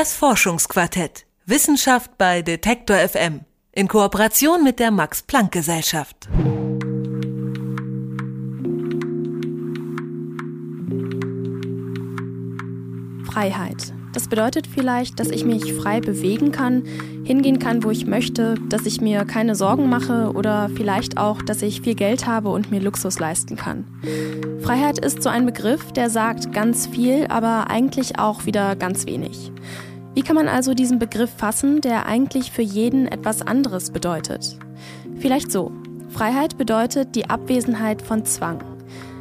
Das Forschungsquartett. Wissenschaft bei Detektor FM. In Kooperation mit der Max Planck Gesellschaft. Freiheit. Das bedeutet vielleicht, dass ich mich frei bewegen kann, hingehen kann, wo ich möchte, dass ich mir keine Sorgen mache oder vielleicht auch, dass ich viel Geld habe und mir Luxus leisten kann. Freiheit ist so ein Begriff, der sagt ganz viel, aber eigentlich auch wieder ganz wenig. Wie kann man also diesen Begriff fassen, der eigentlich für jeden etwas anderes bedeutet? Vielleicht so. Freiheit bedeutet die Abwesenheit von Zwang.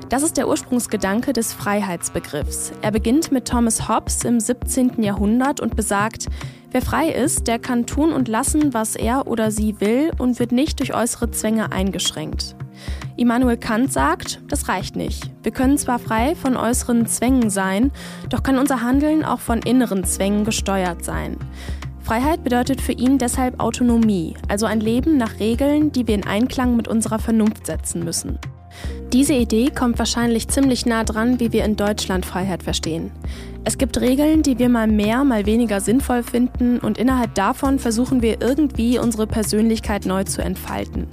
Das ist der Ursprungsgedanke des Freiheitsbegriffs. Er beginnt mit Thomas Hobbes im 17. Jahrhundert und besagt, wer frei ist, der kann tun und lassen, was er oder sie will und wird nicht durch äußere Zwänge eingeschränkt. Immanuel Kant sagt, das reicht nicht. Wir können zwar frei von äußeren Zwängen sein, doch kann unser Handeln auch von inneren Zwängen gesteuert sein. Freiheit bedeutet für ihn deshalb Autonomie, also ein Leben nach Regeln, die wir in Einklang mit unserer Vernunft setzen müssen. Diese Idee kommt wahrscheinlich ziemlich nah dran, wie wir in Deutschland Freiheit verstehen. Es gibt Regeln, die wir mal mehr, mal weniger sinnvoll finden und innerhalb davon versuchen wir irgendwie unsere Persönlichkeit neu zu entfalten.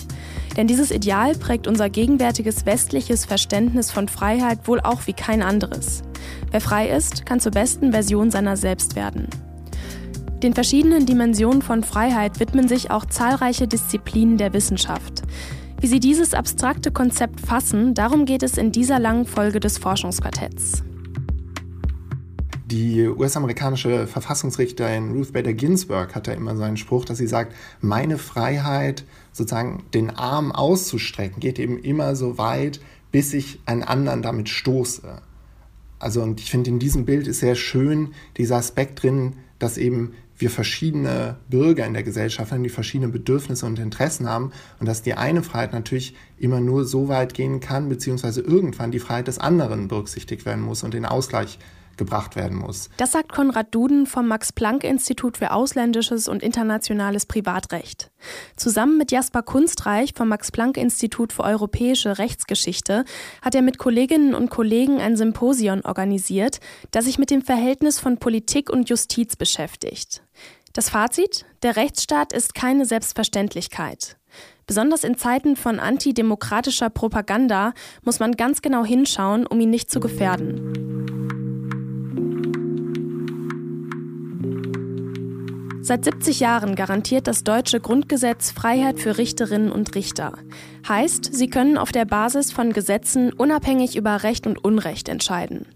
Denn dieses Ideal prägt unser gegenwärtiges westliches Verständnis von Freiheit wohl auch wie kein anderes. Wer frei ist, kann zur besten Version seiner selbst werden. Den verschiedenen Dimensionen von Freiheit widmen sich auch zahlreiche Disziplinen der Wissenschaft. Wie sie dieses abstrakte Konzept fassen, darum geht es in dieser langen Folge des Forschungsquartetts. Die US-amerikanische Verfassungsrichterin Ruth Bader Ginsburg hat ja immer so einen Spruch, dass sie sagt, meine Freiheit, sozusagen den Arm auszustrecken, geht eben immer so weit, bis ich einen anderen damit stoße. Also und ich finde, in diesem Bild ist sehr schön dieser Aspekt drin, dass eben wir verschiedene Bürger in der Gesellschaft haben, die verschiedene Bedürfnisse und Interessen haben und dass die eine Freiheit natürlich immer nur so weit gehen kann, beziehungsweise irgendwann die Freiheit des anderen berücksichtigt werden muss und den Ausgleich gebracht werden muss. Das sagt Konrad Duden vom Max-Planck-Institut für ausländisches und internationales Privatrecht. Zusammen mit Jasper Kunstreich vom Max-Planck-Institut für europäische Rechtsgeschichte hat er mit Kolleginnen und Kollegen ein Symposion organisiert, das sich mit dem Verhältnis von Politik und Justiz beschäftigt. Das Fazit? Der Rechtsstaat ist keine Selbstverständlichkeit. Besonders in Zeiten von antidemokratischer Propaganda muss man ganz genau hinschauen, um ihn nicht zu gefährden. Seit 70 Jahren garantiert das deutsche Grundgesetz Freiheit für Richterinnen und Richter. Heißt, sie können auf der Basis von Gesetzen unabhängig über Recht und Unrecht entscheiden.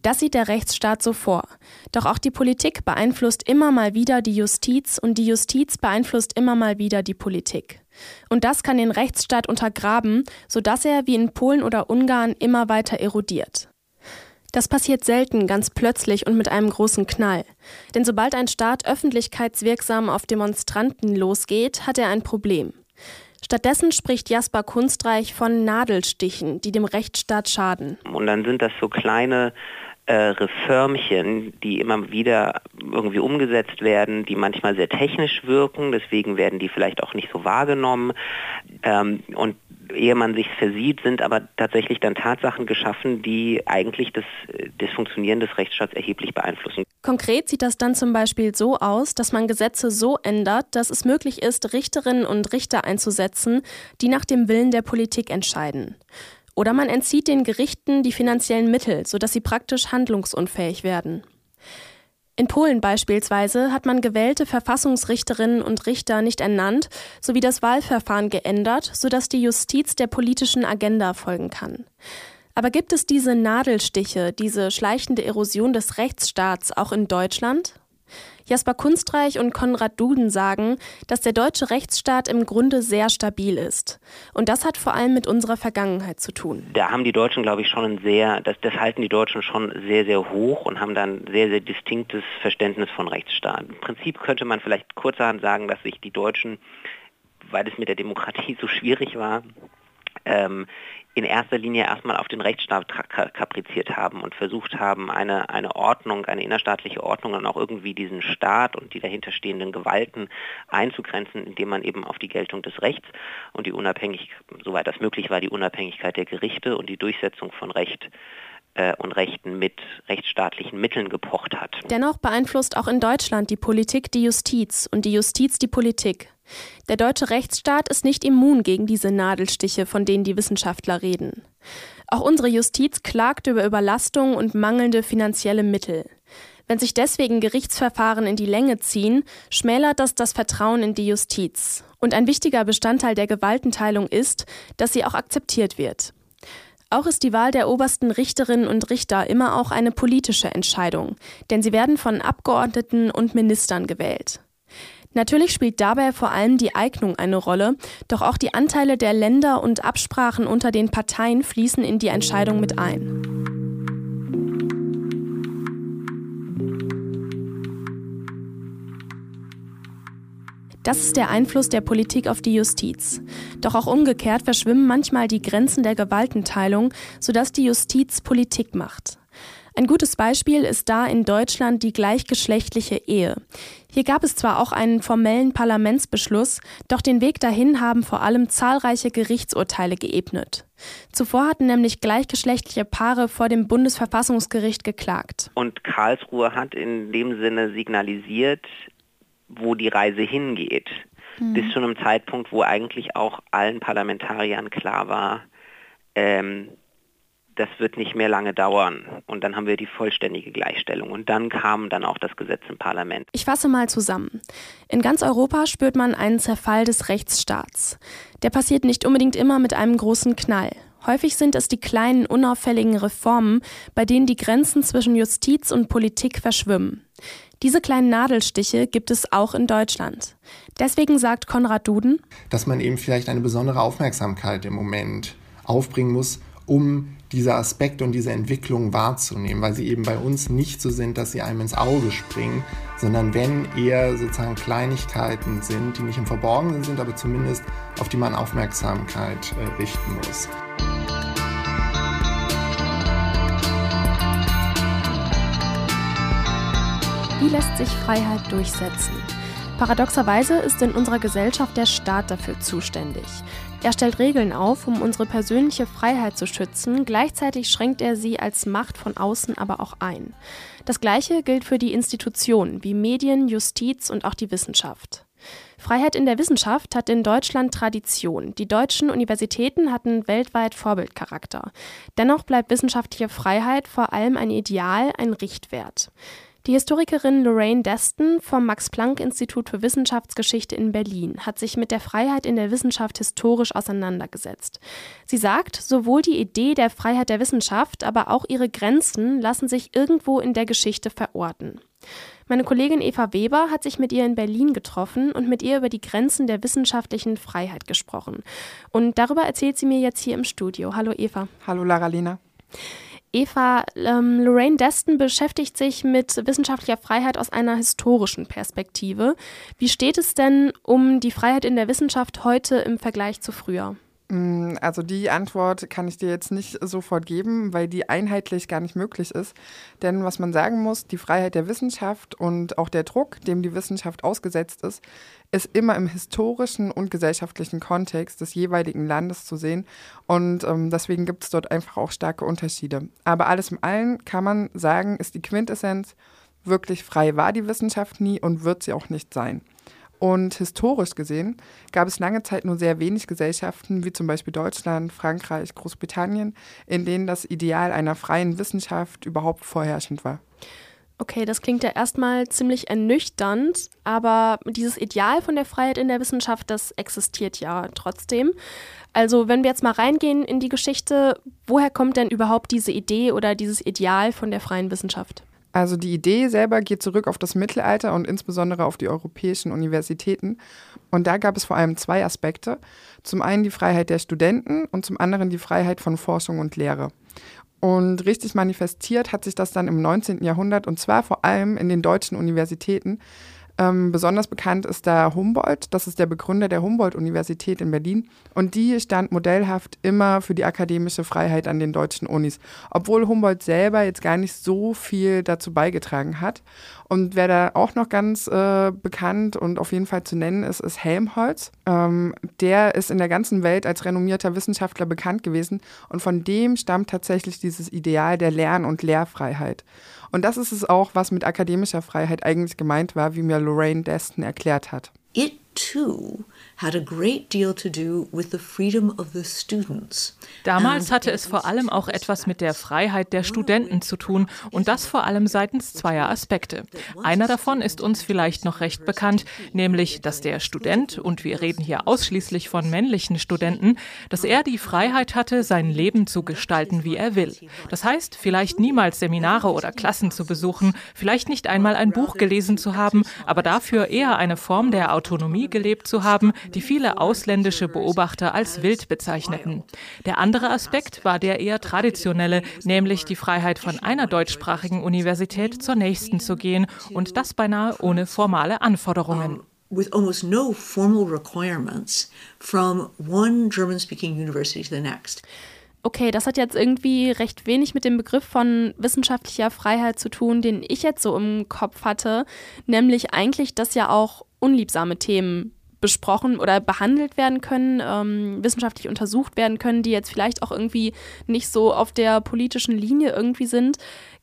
Das sieht der Rechtsstaat so vor. Doch auch die Politik beeinflusst immer mal wieder die Justiz und die Justiz beeinflusst immer mal wieder die Politik. Und das kann den Rechtsstaat untergraben, sodass er wie in Polen oder Ungarn immer weiter erodiert. Das passiert selten ganz plötzlich und mit einem großen Knall. Denn sobald ein Staat öffentlichkeitswirksam auf Demonstranten losgeht, hat er ein Problem. Stattdessen spricht Jasper Kunstreich von Nadelstichen, die dem Rechtsstaat schaden. Und dann sind das so kleine äh, Reformchen, die immer wieder irgendwie umgesetzt werden, die manchmal sehr technisch wirken, deswegen werden die vielleicht auch nicht so wahrgenommen. Ähm, und ehe man sich versieht, sind aber tatsächlich dann Tatsachen geschaffen, die eigentlich das, das Funktionieren des Rechtsstaats erheblich beeinflussen. Konkret sieht das dann zum Beispiel so aus, dass man Gesetze so ändert, dass es möglich ist, Richterinnen und Richter einzusetzen, die nach dem Willen der Politik entscheiden. Oder man entzieht den Gerichten die finanziellen Mittel, sodass sie praktisch handlungsunfähig werden. In Polen beispielsweise hat man gewählte Verfassungsrichterinnen und Richter nicht ernannt sowie das Wahlverfahren geändert, sodass die Justiz der politischen Agenda folgen kann. Aber gibt es diese Nadelstiche, diese schleichende Erosion des Rechtsstaats auch in Deutschland? Jasper Kunstreich und Konrad Duden sagen, dass der deutsche Rechtsstaat im Grunde sehr stabil ist. Und das hat vor allem mit unserer Vergangenheit zu tun. Da haben die Deutschen, glaube ich, schon ein sehr, das, das halten die Deutschen schon sehr, sehr hoch und haben dann sehr, sehr distinktes Verständnis von Rechtsstaat. Im Prinzip könnte man vielleicht kurzerhand sagen, dass sich die Deutschen, weil es mit der Demokratie so schwierig war, ähm, in erster Linie erstmal auf den Rechtsstaat kapriziert haben und versucht haben, eine, eine Ordnung, eine innerstaatliche Ordnung und auch irgendwie diesen Staat und die dahinterstehenden Gewalten einzugrenzen, indem man eben auf die Geltung des Rechts und die Unabhängigkeit, soweit das möglich war, die Unabhängigkeit der Gerichte und die Durchsetzung von Recht äh, und Rechten mit rechtsstaatlichen Mitteln gepocht hat. Dennoch beeinflusst auch in Deutschland die Politik die Justiz und die Justiz die Politik. Der deutsche Rechtsstaat ist nicht immun gegen diese Nadelstiche, von denen die Wissenschaftler reden. Auch unsere Justiz klagt über Überlastung und mangelnde finanzielle Mittel. Wenn sich deswegen Gerichtsverfahren in die Länge ziehen, schmälert das das Vertrauen in die Justiz. Und ein wichtiger Bestandteil der Gewaltenteilung ist, dass sie auch akzeptiert wird. Auch ist die Wahl der obersten Richterinnen und Richter immer auch eine politische Entscheidung, denn sie werden von Abgeordneten und Ministern gewählt. Natürlich spielt dabei vor allem die Eignung eine Rolle, doch auch die Anteile der Länder und Absprachen unter den Parteien fließen in die Entscheidung mit ein. Das ist der Einfluss der Politik auf die Justiz. Doch auch umgekehrt verschwimmen manchmal die Grenzen der Gewaltenteilung, sodass die Justiz Politik macht. Ein gutes Beispiel ist da in Deutschland die gleichgeschlechtliche Ehe. Hier gab es zwar auch einen formellen Parlamentsbeschluss, doch den Weg dahin haben vor allem zahlreiche Gerichtsurteile geebnet. Zuvor hatten nämlich gleichgeschlechtliche Paare vor dem Bundesverfassungsgericht geklagt. Und Karlsruhe hat in dem Sinne signalisiert, wo die Reise hingeht. Mhm. Bis zu einem Zeitpunkt, wo eigentlich auch allen Parlamentariern klar war, ähm, das wird nicht mehr lange dauern. Und dann haben wir die vollständige Gleichstellung. Und dann kam dann auch das Gesetz im Parlament. Ich fasse mal zusammen. In ganz Europa spürt man einen Zerfall des Rechtsstaats. Der passiert nicht unbedingt immer mit einem großen Knall. Häufig sind es die kleinen, unauffälligen Reformen, bei denen die Grenzen zwischen Justiz und Politik verschwimmen. Diese kleinen Nadelstiche gibt es auch in Deutschland. Deswegen sagt Konrad Duden, dass man eben vielleicht eine besondere Aufmerksamkeit im Moment aufbringen muss, um diese Aspekte und diese Entwicklung wahrzunehmen, weil sie eben bei uns nicht so sind, dass sie einem ins Auge springen, sondern wenn eher sozusagen Kleinigkeiten sind, die nicht im Verborgenen sind, aber zumindest auf die man Aufmerksamkeit äh, richten muss. Wie lässt sich Freiheit durchsetzen? Paradoxerweise ist in unserer Gesellschaft der Staat dafür zuständig. Er stellt Regeln auf, um unsere persönliche Freiheit zu schützen, gleichzeitig schränkt er sie als Macht von außen aber auch ein. Das Gleiche gilt für die Institutionen wie Medien, Justiz und auch die Wissenschaft. Freiheit in der Wissenschaft hat in Deutschland Tradition. Die deutschen Universitäten hatten weltweit Vorbildcharakter. Dennoch bleibt wissenschaftliche Freiheit vor allem ein Ideal, ein Richtwert. Die Historikerin Lorraine Deston vom Max-Planck-Institut für Wissenschaftsgeschichte in Berlin hat sich mit der Freiheit in der Wissenschaft historisch auseinandergesetzt. Sie sagt, sowohl die Idee der Freiheit der Wissenschaft, aber auch ihre Grenzen lassen sich irgendwo in der Geschichte verorten. Meine Kollegin Eva Weber hat sich mit ihr in Berlin getroffen und mit ihr über die Grenzen der wissenschaftlichen Freiheit gesprochen. Und darüber erzählt sie mir jetzt hier im Studio. Hallo Eva. Hallo Lara Lena. Eva, ähm, Lorraine Deston beschäftigt sich mit wissenschaftlicher Freiheit aus einer historischen Perspektive. Wie steht es denn um die Freiheit in der Wissenschaft heute im Vergleich zu früher? Mm, also die Antwort kann ich dir jetzt nicht sofort geben, weil die einheitlich gar nicht möglich ist. Denn was man sagen muss, die Freiheit der Wissenschaft und auch der Druck, dem die Wissenschaft ausgesetzt ist, ist immer im historischen und gesellschaftlichen Kontext des jeweiligen Landes zu sehen. Und ähm, deswegen gibt es dort einfach auch starke Unterschiede. Aber alles im Allen kann man sagen, ist die Quintessenz, wirklich frei war die Wissenschaft nie und wird sie auch nicht sein. Und historisch gesehen gab es lange Zeit nur sehr wenig Gesellschaften, wie zum Beispiel Deutschland, Frankreich, Großbritannien, in denen das Ideal einer freien Wissenschaft überhaupt vorherrschend war. Okay, das klingt ja erstmal ziemlich ernüchternd, aber dieses Ideal von der Freiheit in der Wissenschaft, das existiert ja trotzdem. Also wenn wir jetzt mal reingehen in die Geschichte, woher kommt denn überhaupt diese Idee oder dieses Ideal von der freien Wissenschaft? Also die Idee selber geht zurück auf das Mittelalter und insbesondere auf die europäischen Universitäten. Und da gab es vor allem zwei Aspekte. Zum einen die Freiheit der Studenten und zum anderen die Freiheit von Forschung und Lehre. Und richtig manifestiert hat sich das dann im 19. Jahrhundert und zwar vor allem in den deutschen Universitäten. Ähm, besonders bekannt ist da Humboldt, das ist der Begründer der Humboldt-Universität in Berlin. Und die stand modellhaft immer für die akademische Freiheit an den deutschen Unis, obwohl Humboldt selber jetzt gar nicht so viel dazu beigetragen hat. Und wer da auch noch ganz äh, bekannt und auf jeden Fall zu nennen ist, ist Helmholtz. Ähm, der ist in der ganzen Welt als renommierter Wissenschaftler bekannt gewesen und von dem stammt tatsächlich dieses Ideal der Lern- und Lehrfreiheit. Und das ist es auch, was mit akademischer Freiheit eigentlich gemeint war, wie mir Lorraine Deston erklärt hat. It too had a great deal to do with the freedom of the students. Damals hatte es vor allem auch etwas mit der Freiheit der Studenten zu tun und das vor allem seitens zweier Aspekte. Einer davon ist uns vielleicht noch recht bekannt, nämlich, dass der Student, und wir reden hier ausschließlich von männlichen Studenten, dass er die Freiheit hatte, sein Leben zu gestalten, wie er will. Das heißt, vielleicht niemals Seminare oder Klassen zu besuchen, vielleicht nicht einmal ein Buch gelesen zu haben, aber dafür eher eine Form der Autonomie gelebt zu haben, die viele ausländische Beobachter als wild bezeichneten. Der andere Aspekt war der eher traditionelle, nämlich die Freiheit von einer deutschsprachigen Universität zur nächsten zu gehen und das beinahe ohne formale Anforderungen. with almost no formal requirements from one German speaking university to the next. Okay, das hat jetzt irgendwie recht wenig mit dem Begriff von wissenschaftlicher Freiheit zu tun, den ich jetzt so im Kopf hatte, nämlich eigentlich, dass ja auch unliebsame Themen besprochen oder behandelt werden können, ähm, wissenschaftlich untersucht werden können, die jetzt vielleicht auch irgendwie nicht so auf der politischen Linie irgendwie sind.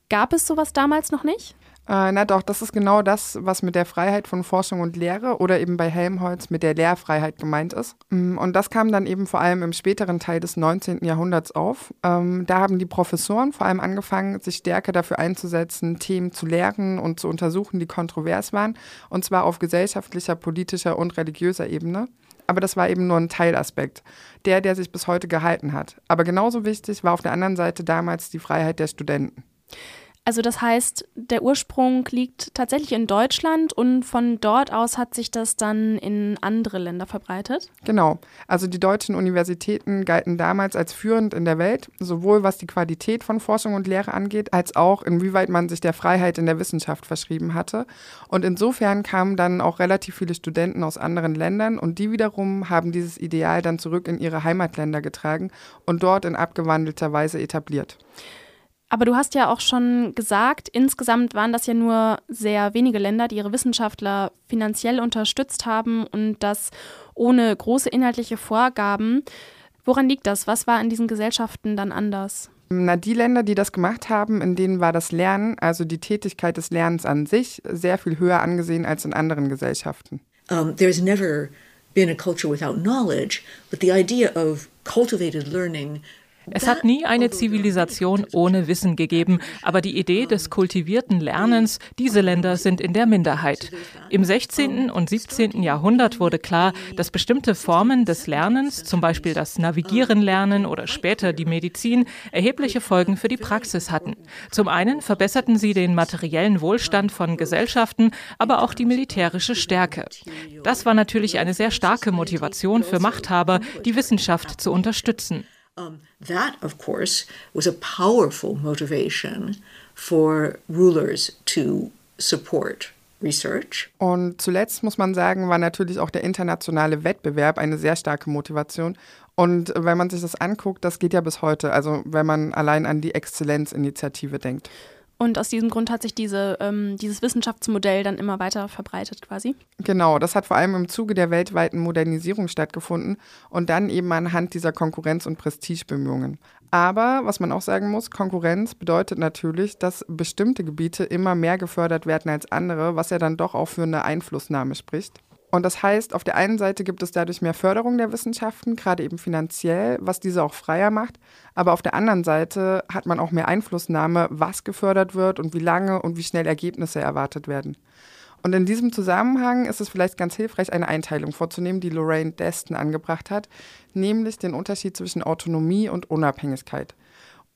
Gab es sowas damals noch nicht? Äh, na doch, das ist genau das, was mit der Freiheit von Forschung und Lehre oder eben bei Helmholtz mit der Lehrfreiheit gemeint ist. Mm, und das kam dann eben vor allem im späteren Teil des 19. Jahrhunderts auf. Ähm, da haben die Professoren vor allem angefangen, sich stärker dafür einzusetzen, Themen zu lehren und zu untersuchen, die kontrovers waren, und zwar auf gesellschaftlicher, politischer und religiöser Ebene. Aber das war eben nur ein Teilaspekt, der, der sich bis heute gehalten hat. Aber genauso wichtig war auf der anderen Seite damals die Freiheit der Studenten. Also das heißt, der Ursprung liegt tatsächlich in Deutschland und von dort aus hat sich das dann in andere Länder verbreitet? Genau. Also die deutschen Universitäten galten damals als führend in der Welt, sowohl was die Qualität von Forschung und Lehre angeht, als auch inwieweit man sich der Freiheit in der Wissenschaft verschrieben hatte. Und insofern kamen dann auch relativ viele Studenten aus anderen Ländern und die wiederum haben dieses Ideal dann zurück in ihre Heimatländer getragen und dort in abgewandelter Weise etabliert. Aber du hast ja auch schon gesagt, insgesamt waren das ja nur sehr wenige Länder, die ihre Wissenschaftler finanziell unterstützt haben und das ohne große inhaltliche Vorgaben. Woran liegt das? Was war in diesen Gesellschaften dann anders? Na, die Länder, die das gemacht haben, in denen war das Lernen, also die Tätigkeit des Lernens an sich, sehr viel höher angesehen als in anderen Gesellschaften. Um, there's never been a culture without knowledge, but the idea of cultivated learning es hat nie eine Zivilisation ohne Wissen gegeben, aber die Idee des kultivierten Lernens, diese Länder sind in der Minderheit. Im 16. und 17. Jahrhundert wurde klar, dass bestimmte Formen des Lernens, zum Beispiel das Navigieren lernen oder später die Medizin, erhebliche Folgen für die Praxis hatten. Zum einen verbesserten sie den materiellen Wohlstand von Gesellschaften, aber auch die militärische Stärke. Das war natürlich eine sehr starke Motivation für Machthaber, die Wissenschaft zu unterstützen. Um, that, of course, was a powerful motivation for rulers to support research. Und zuletzt muss man sagen, war natürlich auch der internationale Wettbewerb eine sehr starke Motivation. Und wenn man sich das anguckt, das geht ja bis heute. Also wenn man allein an die Exzellenzinitiative denkt. Und aus diesem Grund hat sich diese, ähm, dieses Wissenschaftsmodell dann immer weiter verbreitet quasi. Genau, das hat vor allem im Zuge der weltweiten Modernisierung stattgefunden und dann eben anhand dieser Konkurrenz- und Prestigebemühungen. Aber was man auch sagen muss, Konkurrenz bedeutet natürlich, dass bestimmte Gebiete immer mehr gefördert werden als andere, was ja dann doch auch für eine Einflussnahme spricht. Und das heißt, auf der einen Seite gibt es dadurch mehr Förderung der Wissenschaften, gerade eben finanziell, was diese auch freier macht. Aber auf der anderen Seite hat man auch mehr Einflussnahme, was gefördert wird und wie lange und wie schnell Ergebnisse erwartet werden. Und in diesem Zusammenhang ist es vielleicht ganz hilfreich, eine Einteilung vorzunehmen, die Lorraine Deston angebracht hat, nämlich den Unterschied zwischen Autonomie und Unabhängigkeit.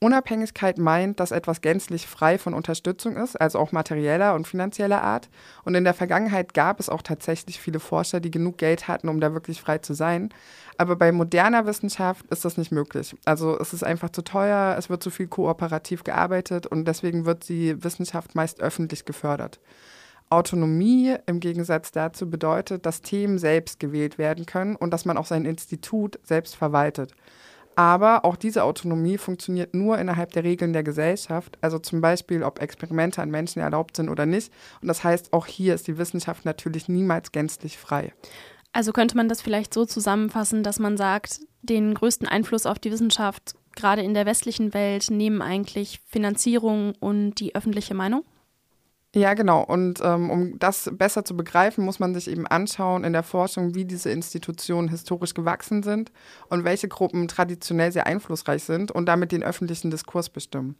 Unabhängigkeit meint, dass etwas gänzlich frei von Unterstützung ist, also auch materieller und finanzieller Art. Und in der Vergangenheit gab es auch tatsächlich viele Forscher, die genug Geld hatten, um da wirklich frei zu sein. Aber bei moderner Wissenschaft ist das nicht möglich. Also es ist einfach zu teuer, es wird zu viel kooperativ gearbeitet und deswegen wird die Wissenschaft meist öffentlich gefördert. Autonomie im Gegensatz dazu bedeutet, dass Themen selbst gewählt werden können und dass man auch sein Institut selbst verwaltet. Aber auch diese Autonomie funktioniert nur innerhalb der Regeln der Gesellschaft, also zum Beispiel, ob Experimente an Menschen erlaubt sind oder nicht. Und das heißt, auch hier ist die Wissenschaft natürlich niemals gänzlich frei. Also könnte man das vielleicht so zusammenfassen, dass man sagt, den größten Einfluss auf die Wissenschaft gerade in der westlichen Welt nehmen eigentlich Finanzierung und die öffentliche Meinung? Ja, genau. Und ähm, um das besser zu begreifen, muss man sich eben anschauen in der Forschung, wie diese Institutionen historisch gewachsen sind und welche Gruppen traditionell sehr einflussreich sind und damit den öffentlichen Diskurs bestimmen.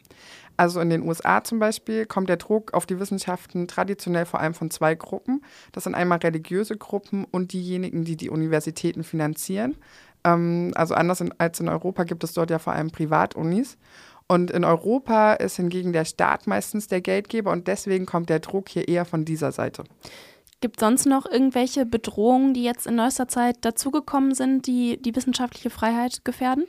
Also in den USA zum Beispiel kommt der Druck auf die Wissenschaften traditionell vor allem von zwei Gruppen. Das sind einmal religiöse Gruppen und diejenigen, die die Universitäten finanzieren. Ähm, also anders in, als in Europa gibt es dort ja vor allem Privatunis. Und in Europa ist hingegen der Staat meistens der Geldgeber und deswegen kommt der Druck hier eher von dieser Seite. Gibt es sonst noch irgendwelche Bedrohungen, die jetzt in neuester Zeit dazugekommen sind, die die wissenschaftliche Freiheit gefährden?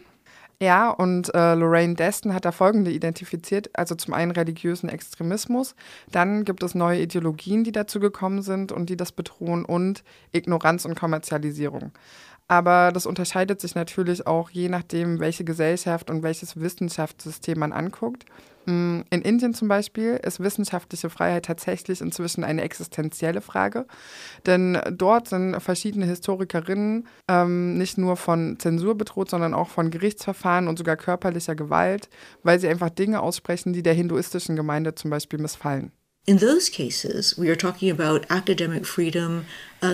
Ja, und äh, Lorraine Deston hat da folgende identifiziert. Also zum einen religiösen Extremismus, dann gibt es neue Ideologien, die dazu gekommen sind und die das bedrohen und Ignoranz und Kommerzialisierung. Aber das unterscheidet sich natürlich auch je nachdem, welche Gesellschaft und welches Wissenschaftssystem man anguckt. Mm, in Indien zum Beispiel ist wissenschaftliche Freiheit tatsächlich inzwischen eine existenzielle Frage, denn dort sind verschiedene Historikerinnen ähm, nicht nur von Zensur bedroht, sondern auch von Gerichtsverfahren und sogar körperlicher Gewalt, weil sie einfach Dinge aussprechen, die der hinduistischen Gemeinde zum Beispiel missfallen.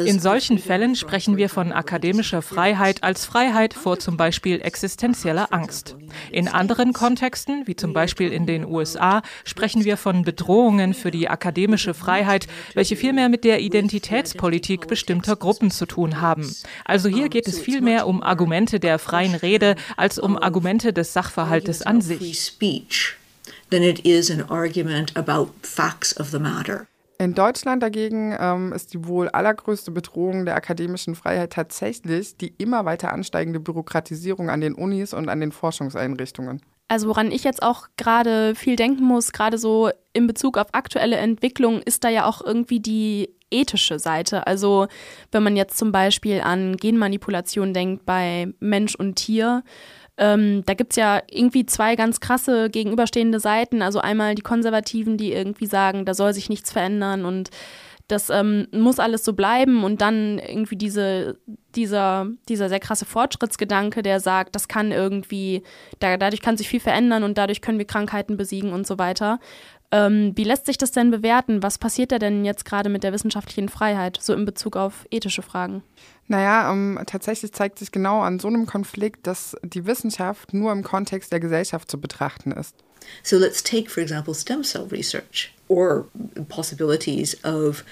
In solchen Fällen sprechen wir von akademischer Freiheit als Freiheit vor zum Beispiel existenzieller Angst. In anderen Kontexten, wie zum Beispiel in den USA, sprechen wir von Bedrohungen für die akademische Freiheit, welche vielmehr mit der Identitätspolitik bestimmter Gruppen zu tun haben. Also hier geht es vielmehr um Argumente der freien Rede als um Argumente des Sachverhaltes an sich than it is an argument about facts of the matter. In Deutschland dagegen ähm, ist die wohl allergrößte Bedrohung der akademischen Freiheit tatsächlich die immer weiter ansteigende Bürokratisierung an den Unis und an den Forschungseinrichtungen. Also woran ich jetzt auch gerade viel denken muss, gerade so in Bezug auf aktuelle Entwicklungen, ist da ja auch irgendwie die ethische Seite. Also wenn man jetzt zum Beispiel an Genmanipulation denkt bei Mensch und Tier, ähm, da gibt es ja irgendwie zwei ganz krasse gegenüberstehende Seiten. Also einmal die Konservativen, die irgendwie sagen, da soll sich nichts verändern und das ähm, muss alles so bleiben und dann irgendwie diese, dieser, dieser sehr krasse Fortschrittsgedanke, der sagt, das kann irgendwie, da, dadurch kann sich viel verändern und dadurch können wir Krankheiten besiegen und so weiter. Ähm, wie lässt sich das denn bewerten? Was passiert da denn jetzt gerade mit der wissenschaftlichen Freiheit, so in Bezug auf ethische Fragen? Naja, um, tatsächlich zeigt sich genau an so einem Konflikt, dass die Wissenschaft nur im Kontext der Gesellschaft zu betrachten ist. So let's take, for example, stem cell research or possibilities of.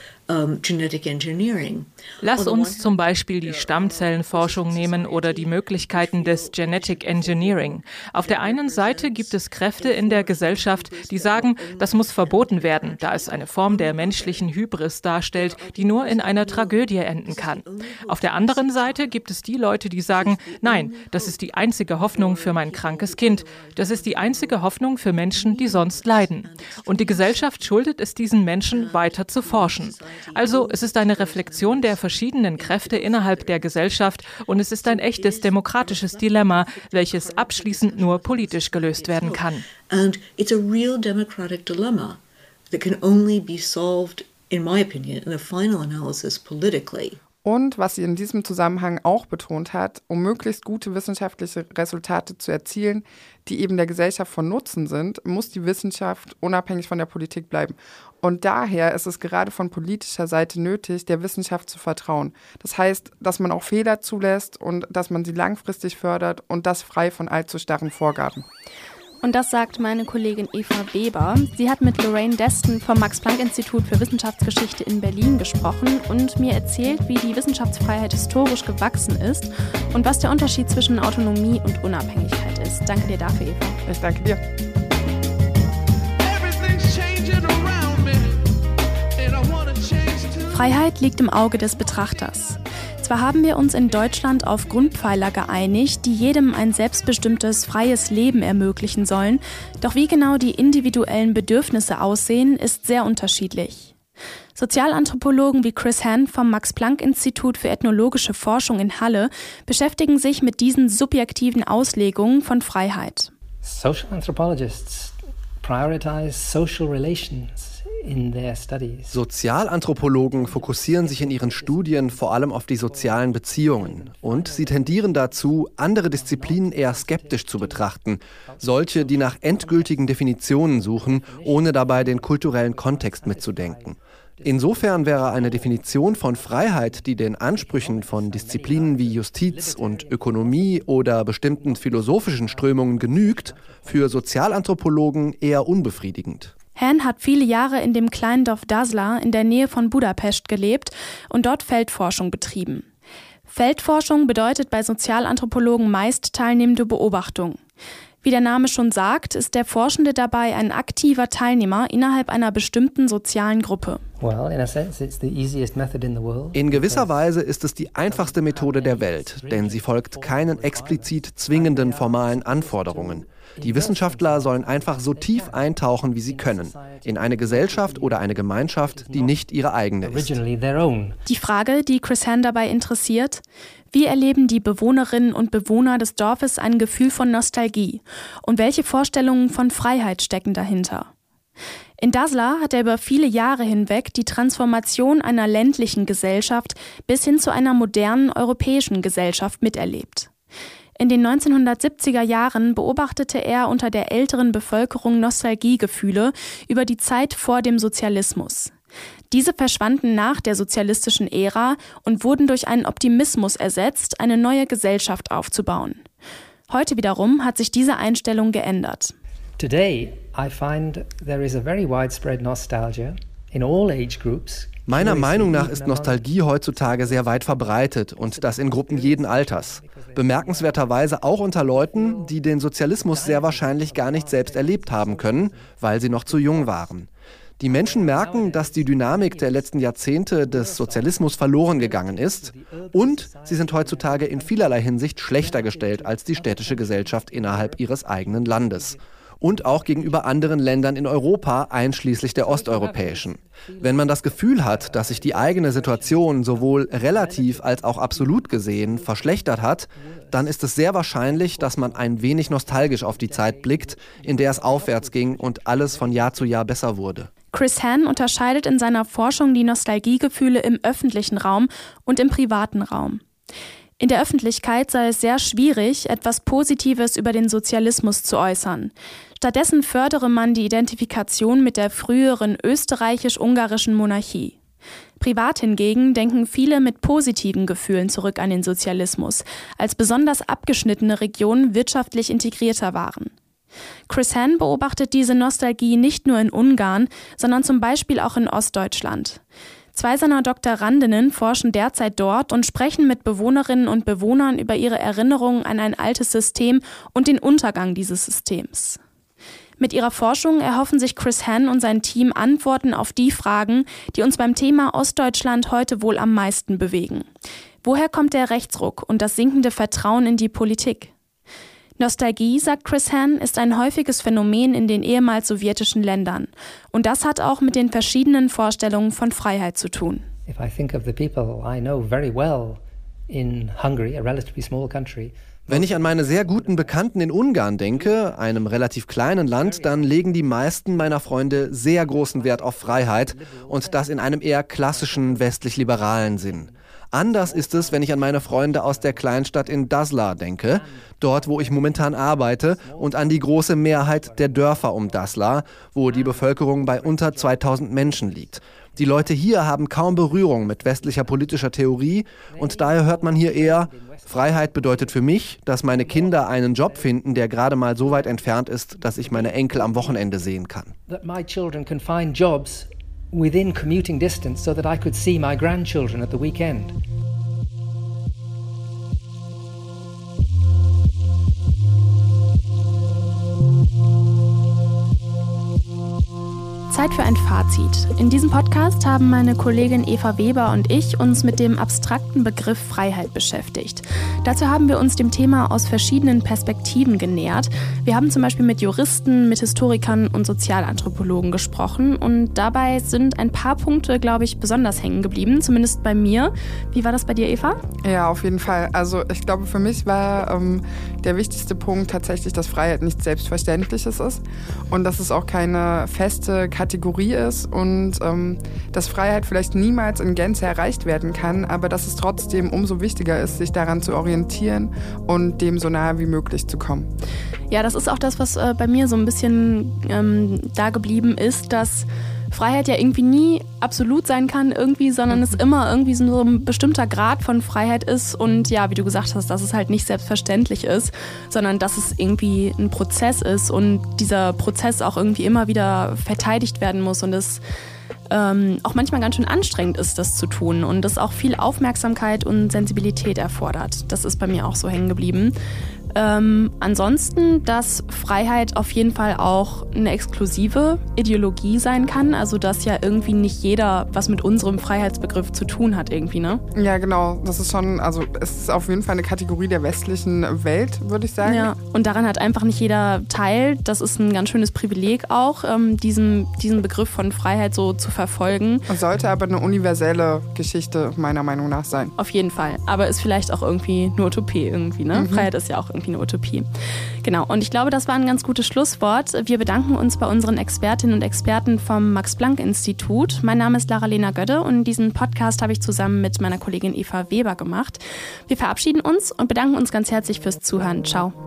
Lass uns zum Beispiel die Stammzellenforschung nehmen oder die Möglichkeiten des Genetic Engineering. Auf der einen Seite gibt es Kräfte in der Gesellschaft, die sagen, das muss verboten werden, da es eine Form der menschlichen Hybris darstellt, die nur in einer Tragödie enden kann. Auf der anderen Seite gibt es die Leute, die sagen, nein, das ist die einzige Hoffnung für mein krankes Kind. Das ist die einzige Hoffnung für Menschen, die sonst leiden. Und die Gesellschaft schuldet es diesen Menschen, weiter zu forschen. Also es ist eine Reflexion der verschiedenen Kräfte innerhalb der Gesellschaft und es ist ein echtes demokratisches Dilemma, welches abschließend nur politisch gelöst werden kann. And it's a real democratic dilemma that can only be solved, in my opinion, in the final analysis politically. Und was sie in diesem Zusammenhang auch betont hat, um möglichst gute wissenschaftliche Resultate zu erzielen, die eben der Gesellschaft von Nutzen sind, muss die Wissenschaft unabhängig von der Politik bleiben. Und daher ist es gerade von politischer Seite nötig, der Wissenschaft zu vertrauen. Das heißt, dass man auch Fehler zulässt und dass man sie langfristig fördert und das frei von allzu starren Vorgaben. Und das sagt meine Kollegin Eva Weber. Sie hat mit Lorraine Deston vom Max-Planck-Institut für Wissenschaftsgeschichte in Berlin gesprochen und mir erzählt, wie die Wissenschaftsfreiheit historisch gewachsen ist und was der Unterschied zwischen Autonomie und Unabhängigkeit ist. Danke dir dafür, Eva. Ich danke dir. Freiheit liegt im Auge des Betrachters. Zwar haben wir uns in Deutschland auf Grundpfeiler geeinigt, die jedem ein selbstbestimmtes, freies Leben ermöglichen sollen, doch wie genau die individuellen Bedürfnisse aussehen, ist sehr unterschiedlich. Sozialanthropologen wie Chris Hahn vom Max-Planck-Institut für ethnologische Forschung in Halle beschäftigen sich mit diesen subjektiven Auslegungen von Freiheit. Social anthropologists prioritize social relations Sozialanthropologen fokussieren sich in ihren Studien vor allem auf die sozialen Beziehungen und sie tendieren dazu, andere Disziplinen eher skeptisch zu betrachten, solche, die nach endgültigen Definitionen suchen, ohne dabei den kulturellen Kontext mitzudenken. Insofern wäre eine Definition von Freiheit, die den Ansprüchen von Disziplinen wie Justiz und Ökonomie oder bestimmten philosophischen Strömungen genügt, für Sozialanthropologen eher unbefriedigend. Han hat viele Jahre in dem kleinen Dorf Dasla in der Nähe von Budapest gelebt und dort Feldforschung betrieben. Feldforschung bedeutet bei Sozialanthropologen meist teilnehmende Beobachtung. Wie der Name schon sagt, ist der Forschende dabei ein aktiver Teilnehmer innerhalb einer bestimmten sozialen Gruppe. In gewisser Weise ist es die einfachste Methode der Welt, denn sie folgt keinen explizit zwingenden formalen Anforderungen. Die Wissenschaftler sollen einfach so tief eintauchen, wie sie können, in eine Gesellschaft oder eine Gemeinschaft, die nicht ihre eigene ist. Die Frage, die Chris Hand dabei interessiert, wie erleben die Bewohnerinnen und Bewohner des Dorfes ein Gefühl von Nostalgie und welche Vorstellungen von Freiheit stecken dahinter? In Dasla hat er über viele Jahre hinweg die Transformation einer ländlichen Gesellschaft bis hin zu einer modernen europäischen Gesellschaft miterlebt. In den 1970er Jahren beobachtete er unter der älteren Bevölkerung Nostalgiegefühle über die Zeit vor dem Sozialismus. Diese verschwanden nach der sozialistischen Ära und wurden durch einen Optimismus ersetzt, eine neue Gesellschaft aufzubauen. Heute wiederum hat sich diese Einstellung geändert. Today I find there is a very widespread nostalgia in all age groups Meiner Meinung nach ist Nostalgie heutzutage sehr weit verbreitet und das in Gruppen jeden Alters. Bemerkenswerterweise auch unter Leuten, die den Sozialismus sehr wahrscheinlich gar nicht selbst erlebt haben können, weil sie noch zu jung waren. Die Menschen merken, dass die Dynamik der letzten Jahrzehnte des Sozialismus verloren gegangen ist und sie sind heutzutage in vielerlei Hinsicht schlechter gestellt als die städtische Gesellschaft innerhalb ihres eigenen Landes und auch gegenüber anderen Ländern in Europa, einschließlich der osteuropäischen. Wenn man das Gefühl hat, dass sich die eigene Situation sowohl relativ als auch absolut gesehen verschlechtert hat, dann ist es sehr wahrscheinlich, dass man ein wenig nostalgisch auf die Zeit blickt, in der es aufwärts ging und alles von Jahr zu Jahr besser wurde. Chris Hann unterscheidet in seiner Forschung die Nostalgiegefühle im öffentlichen Raum und im privaten Raum. In der Öffentlichkeit sei es sehr schwierig, etwas Positives über den Sozialismus zu äußern. Stattdessen fördere man die Identifikation mit der früheren österreichisch-ungarischen Monarchie. Privat hingegen denken viele mit positiven Gefühlen zurück an den Sozialismus, als besonders abgeschnittene Regionen wirtschaftlich integrierter waren. Chris Hann beobachtet diese Nostalgie nicht nur in Ungarn, sondern zum Beispiel auch in Ostdeutschland. Zwei seiner Doktorandinnen forschen derzeit dort und sprechen mit Bewohnerinnen und Bewohnern über ihre Erinnerungen an ein altes System und den Untergang dieses Systems. Mit ihrer Forschung erhoffen sich Chris Hann und sein Team Antworten auf die Fragen, die uns beim Thema Ostdeutschland heute wohl am meisten bewegen. Woher kommt der Rechtsruck und das sinkende Vertrauen in die Politik? Nostalgie, sagt Chris Hann, ist ein häufiges Phänomen in den ehemals sowjetischen Ländern. Und das hat auch mit den verschiedenen Vorstellungen von Freiheit zu tun. If I think of the people I know very well wenn ich an meine sehr guten Bekannten in Ungarn denke, einem relativ kleinen Land, dann legen die meisten meiner Freunde sehr großen Wert auf Freiheit und das in einem eher klassischen westlich-liberalen Sinn. Anders ist es, wenn ich an meine Freunde aus der Kleinstadt in Dasla denke, dort wo ich momentan arbeite, und an die große Mehrheit der Dörfer um Dasla, wo die Bevölkerung bei unter 2000 Menschen liegt. Die Leute hier haben kaum Berührung mit westlicher politischer Theorie und daher hört man hier eher, Freiheit bedeutet für mich, dass meine Kinder einen Job finden, der gerade mal so weit entfernt ist, dass ich meine Enkel am Wochenende sehen kann. Within commuting distance so that I could see my grandchildren at the weekend. Zeit für ein Fazit. In diesem Podcast haben meine Kollegin Eva Weber und ich uns mit dem abstrakten Begriff Freiheit beschäftigt. Dazu haben wir uns dem Thema aus verschiedenen Perspektiven genähert. Wir haben zum Beispiel mit Juristen, mit Historikern und Sozialanthropologen gesprochen und dabei sind ein paar Punkte, glaube ich, besonders hängen geblieben, zumindest bei mir. Wie war das bei dir, Eva? Ja, auf jeden Fall. Also ich glaube, für mich war ähm, der wichtigste Punkt tatsächlich, dass Freiheit nichts Selbstverständliches ist und dass es auch keine feste Kategorie ist und ähm, dass Freiheit vielleicht niemals in Gänze erreicht werden kann, aber dass es trotzdem umso wichtiger ist, sich daran zu orientieren und dem so nahe wie möglich zu kommen. Ja, das ist auch das, was äh, bei mir so ein bisschen ähm, da geblieben ist, dass Freiheit ja irgendwie nie absolut sein kann irgendwie, sondern es immer irgendwie so ein bestimmter Grad von Freiheit ist und ja, wie du gesagt hast, dass es halt nicht selbstverständlich ist, sondern dass es irgendwie ein Prozess ist und dieser Prozess auch irgendwie immer wieder verteidigt werden muss und es ähm, auch manchmal ganz schön anstrengend ist, das zu tun und es auch viel Aufmerksamkeit und Sensibilität erfordert. Das ist bei mir auch so hängen geblieben. Ähm, ansonsten, dass Freiheit auf jeden Fall auch eine exklusive Ideologie sein kann, also dass ja irgendwie nicht jeder was mit unserem Freiheitsbegriff zu tun hat irgendwie, ne? Ja, genau. Das ist schon, also es ist auf jeden Fall eine Kategorie der westlichen Welt, würde ich sagen. Ja, und daran hat einfach nicht jeder teil. Das ist ein ganz schönes Privileg auch, ähm, diesen, diesen Begriff von Freiheit so zu verfolgen. Sollte aber eine universelle Geschichte meiner Meinung nach sein. Auf jeden Fall. Aber ist vielleicht auch irgendwie eine Utopie irgendwie, ne? Mhm. Freiheit ist ja auch irgendwie eine Utopie. Genau, und ich glaube, das war ein ganz gutes Schlusswort. Wir bedanken uns bei unseren Expertinnen und Experten vom Max-Planck-Institut. Mein Name ist Lara-Lena Gödde und diesen Podcast habe ich zusammen mit meiner Kollegin Eva Weber gemacht. Wir verabschieden uns und bedanken uns ganz herzlich fürs Zuhören. Ciao.